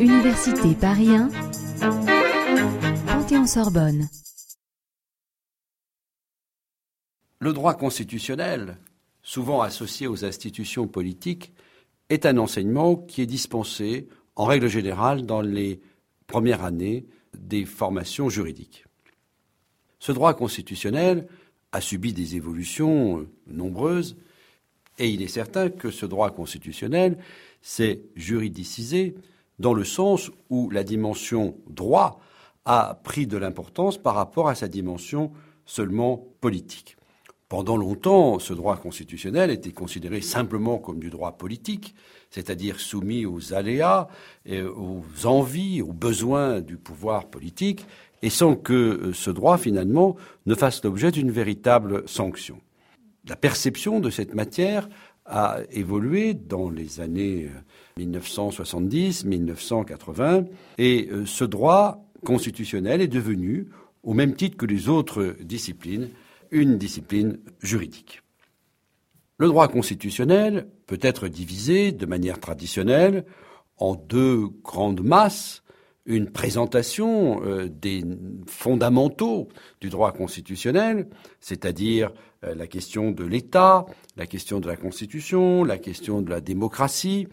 Université Paris 1, Panthéon-Sorbonne. Le droit constitutionnel, souvent associé aux institutions politiques, est un enseignement qui est dispensé, en règle générale, dans les premières années des formations juridiques. Ce droit constitutionnel a subi des évolutions euh, nombreuses, et il est certain que ce droit constitutionnel s'est juridicisé dans le sens où la dimension droit a pris de l'importance par rapport à sa dimension seulement politique. Pendant longtemps, ce droit constitutionnel était considéré simplement comme du droit politique, c'est-à-dire soumis aux aléas, aux envies, aux besoins du pouvoir politique, et sans que euh, ce droit, finalement, ne fasse l'objet d'une véritable sanction. La perception de cette matière a évolué dans les années 1970-1980, euh, et euh, ce droit constitutionnel est devenu, au même titre que les autres disciplines, une discipline juridique. Le droit constitutionnel peut être divisé de manière traditionnelle en deux grandes masses, une présentation euh, des fondamentaux du droit constitutionnel, c'est-à-dire euh, la question de l'État, la question de la Constitution, la question de la démocratie,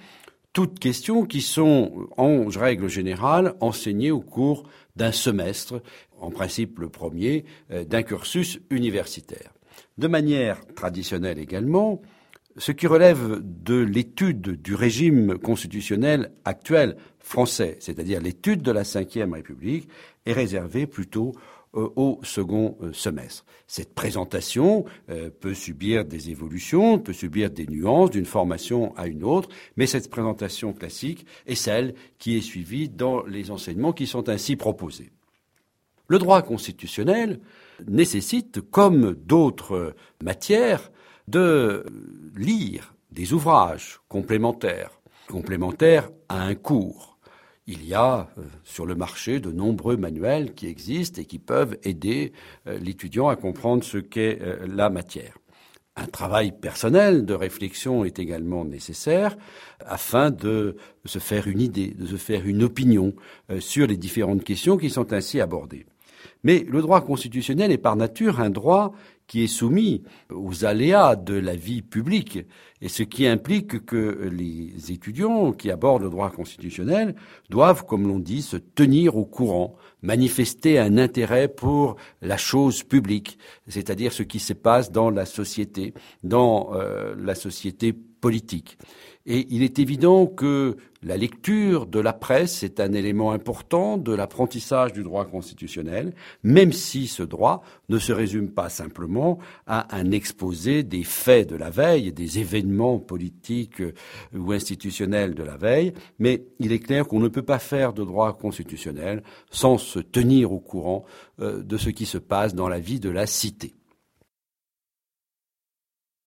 toutes questions qui sont, en règle générale, enseignées au cours d'un semestre, en principe le premier, euh, d'un cursus universitaire. De manière traditionnelle également, ce qui relève de l'étude du régime constitutionnel actuel français, c'est-à-dire l'étude de la Ve République, est réservé plutôt euh, au second euh, semestre. Cette présentation euh, peut subir des évolutions, peut subir des nuances d'une formation à une autre, mais cette présentation classique est celle qui est suivie dans les enseignements qui sont ainsi proposés. Le droit constitutionnel nécessite, comme d'autres matières, de lire des ouvrages complémentaires, complémentaires à un cours il y a euh, sur le marché de nombreux manuels qui existent et qui peuvent aider euh, l'étudiant à comprendre ce qu'est euh, la matière. Un travail personnel de réflexion est également nécessaire afin de se faire une idée, de se faire une opinion sur les différentes questions qui sont ainsi abordées. Mais le droit constitutionnel est par nature un droit qui est soumis aux aléas de la vie publique, et ce qui implique que les étudiants qui abordent le droit constitutionnel doivent, comme l'on dit, se tenir au courant, manifester un intérêt pour la chose publique, c'est-à-dire ce qui se passe dans la société, dans euh, la société politique. Et il est évident que la lecture de la presse est un élément important de l'apprentissage du droit constitutionnel, même si ce droit ne se résume pas simplement à un exposé des faits de la veille, des événements politiques euh, ou institutionnels de la veille, mais il est clair qu'on ne peut pas faire de droit constitutionnel sans se tenir au courant euh, de ce qui se passe dans la vie de la cité.